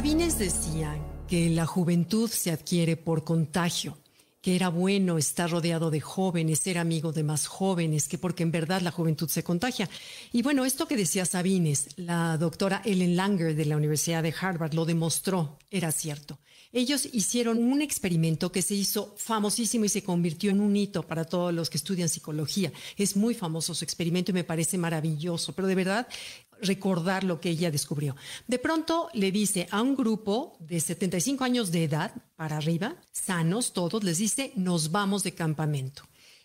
Sabines decía que la juventud se adquiere por contagio que era bueno estar rodeado de jóvenes, ser amigo de más jóvenes, que porque en verdad la juventud se contagia. Y bueno, esto que decía Sabines, la doctora Ellen Langer de la Universidad de Harvard lo demostró, era cierto. Ellos hicieron un experimento que se hizo famosísimo y se convirtió en un hito para todos los que estudian psicología. Es muy famoso su experimento y me parece maravilloso, pero de verdad recordar lo que ella descubrió. De pronto le dice a un grupo de 75 años de edad para arriba, sanos todos, les dice, nos vamos de campamento.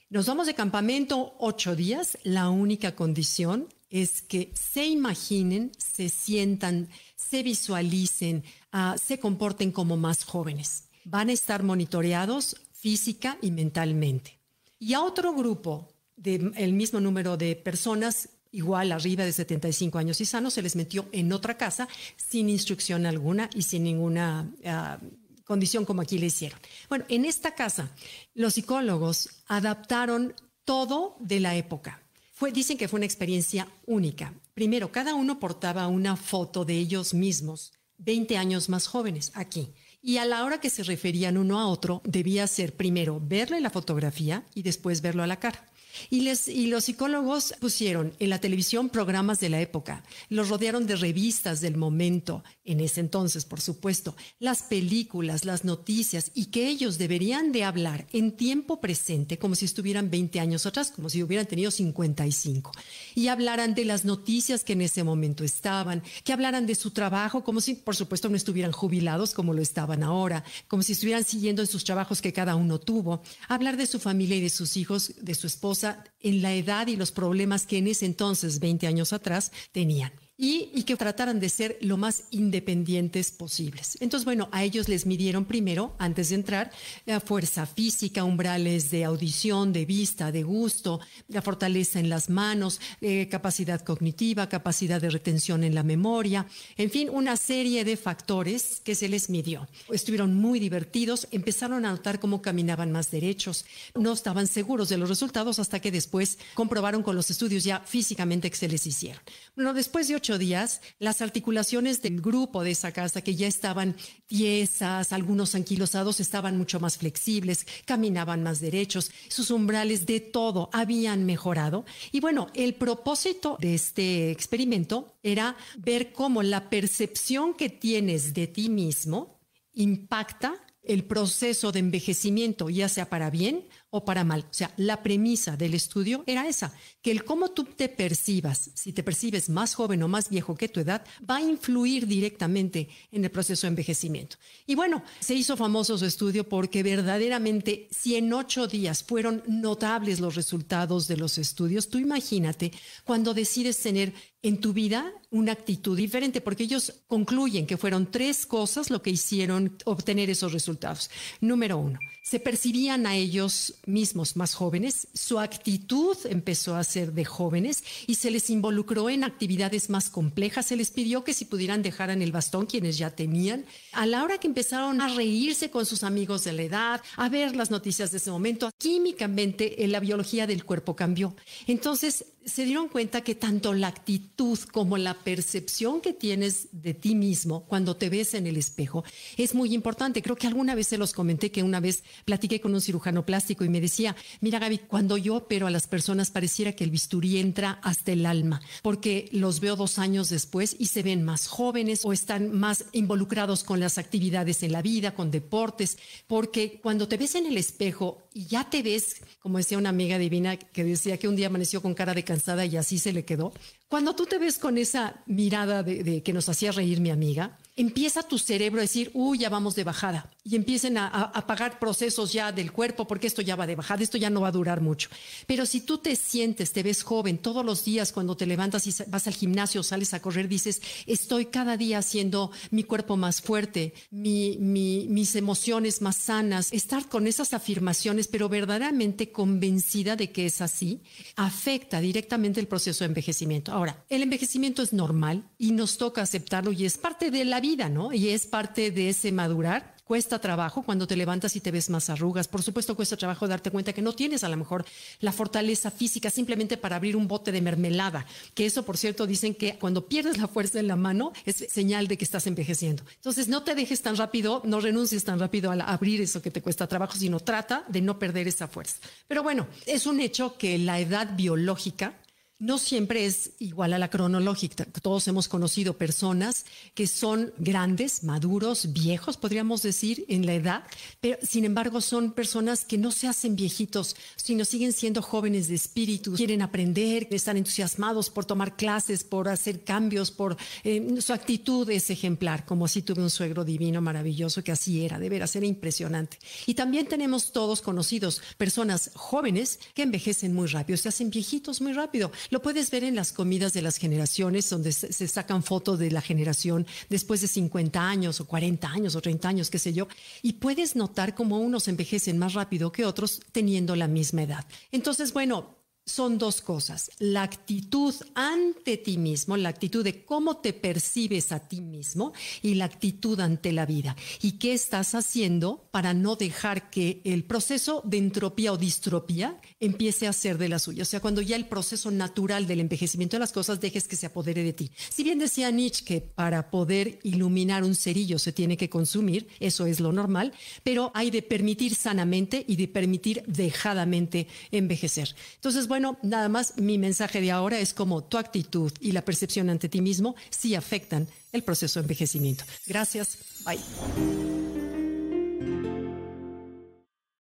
Nos vamos de campamento ocho días. La única condición es que se imaginen, se sientan, se visualicen, ah, se comporten como más jóvenes. Van a estar monitoreados física y mentalmente. Y a otro grupo del mismo número de personas igual arriba de 75 años y sanos, se les metió en otra casa sin instrucción alguna y sin ninguna ah, condición como aquí le hicieron. Bueno, en esta casa los psicólogos adaptaron todo de la época. Fue, dicen que fue una experiencia única. Primero, cada uno portaba una foto de ellos mismos, 20 años más jóvenes, aquí. Y a la hora que se referían uno a otro, debía ser primero verle la fotografía y después verlo a la cara. Y, los psicólogos pusieron en la televisión programas de la época, los rodearon de revistas del momento, en ese entonces, por supuesto, las películas, las noticias, y que ellos deberían de hablar en tiempo presente, como si estuvieran 20 años atrás, como si hubieran tenido 55, y hablaran de las noticias que en ese momento estaban, que hablaran de su trabajo, como si, por supuesto, no estuvieran jubilados como lo estaban ahora, como si estuvieran siguiendo en sus trabajos que cada uno tuvo, hablar de su familia y de sus hijos, de su esposa, en la edad y los problemas que en ese entonces, 20 años atrás, tenían y, que trataran de ser lo más independientes posibles. Entonces, bueno, a ellos les midieron primero, antes de entrar, la fuerza física, umbrales de audición, de vista, de gusto, la fortaleza en las manos, eh, capacidad cognitiva, capacidad de retención en la memoria, en fin, una serie de factores que se les midió. Estuvieron muy divertidos, empezaron a notar cómo caminaban más derechos, no estaban seguros de los resultados hasta que después comprobaron con los estudios ya físicamente que se les hicieron. Bueno, después de días, las articulaciones del grupo de esa casa, que ya estaban tiesas, algunos anquilosados, estaban mucho más flexibles, caminaban más derechos, sus umbrales de todo habían mejorado. Y bueno, el propósito de este experimento era ver cómo la percepción que tienes de ti mismo impacta el proceso de envejecimiento, ya sea para bien o para mal. O sea, la premisa del estudio era esa, que el cómo tú te percibas, si te percibes más joven o más viejo que tu edad, va a influir directamente en el proceso de envejecimiento. Y bueno, se hizo famoso su estudio porque verdaderamente, si en ocho días fueron notables los resultados de los estudios, tú imagínate cuando decides tener en tu vida una actitud diferente, porque ellos concluyen que fueron tres cosas lo que hicieron obtener esos resultados. Número uno, se percibían a ellos mismos más jóvenes, su actitud empezó a ser de jóvenes y se les involucró en actividades más complejas, se les pidió que si pudieran dejar en el bastón quienes ya tenían. A la hora que empezaron a reírse con sus amigos de la edad, a ver las noticias de ese momento, químicamente eh, la biología del cuerpo cambió. Entonces se dieron cuenta que tanto la actitud como la percepción que tienes de ti mismo cuando te ves en el espejo es muy importante. Creo que alguna vez se los comenté que una vez platiqué con un cirujano plástico y me decía, mira Gaby, cuando yo opero a las personas pareciera que el bisturí entra hasta el alma, porque los veo dos años después y se ven más jóvenes o están más involucrados con las actividades en la vida, con deportes, porque cuando te ves en el espejo y ya te ves, como decía una amiga divina que decía que un día amaneció con cara de cansada y así se le quedó, cuando tú te ves con esa mirada de, que nos hacía reír mi amiga, empieza tu cerebro a decir, uy, ya vamos de bajada. Y empiecen a, apagar procesos ya del cuerpo porque esto ya va de bajada, esto ya no va a durar mucho. Pero si tú te sientes, te ves joven todos los días cuando te levantas y vas al gimnasio, sales a correr, dices, estoy cada día haciendo mi cuerpo más fuerte, mis emociones más sanas. Estar con esas afirmaciones, pero verdaderamente convencida de que es así, afecta directamente el proceso de envejecimiento. Ahora, el envejecimiento es normal y nos toca aceptarlo y es parte de la vida, ¿no? Y es parte de ese madurar Cuesta trabajo cuando te levantas y te ves más arrugas. Por supuesto, cuesta trabajo darte cuenta que no tienes a lo mejor la fortaleza física simplemente para abrir un bote de mermelada. Que eso, por cierto, dicen que cuando pierdes la fuerza en la mano es señal de que estás envejeciendo. Entonces, no te dejes tan rápido, no renuncies tan rápido a abrir eso que te cuesta trabajo, sino trata de no perder esa fuerza. Pero bueno, es un hecho que la edad biológica no siempre es igual a la cronológica. Todos hemos conocido personas que son grandes, maduros, viejos, podríamos decir, en la edad, pero sin embargo son personas que no se hacen viejitos, sino siguen siendo jóvenes de espíritu, quieren aprender, están entusiasmados por tomar clases, por hacer cambios, por eh, su actitud es ejemplar, como si tuve un suegro divino, maravilloso, que así era, de veras, era impresionante. Y también tenemos todos conocidos personas jóvenes que envejecen muy rápido, se hacen viejitos muy rápido. Lo puedes ver en las comidas de las generaciones, donde se sacan fotos de la generación después de 50 años o 40 años o 30 años, qué sé yo, y puedes notar cómo unos envejecen más rápido que otros teniendo la misma edad. Entonces, bueno, son dos cosas. La actitud ante ti mismo, la actitud de cómo te percibes a ti mismo y la actitud ante la vida. ¿Y qué estás haciendo para no dejar que el proceso de entropía o distropía empiece a ser de la suya? O sea, cuando ya el proceso natural del envejecimiento de las cosas dejes que se apodere de ti. Si bien decía Nietzsche que para poder iluminar un cerillo se tiene que consumir, eso es lo normal, pero hay de permitir sanamente y de permitir dejadamente envejecer. Entonces, bueno, nada más mi mensaje de ahora es como tu actitud y la percepción ante ti mismo sí afectan el proceso de envejecimiento. Gracias. Bye.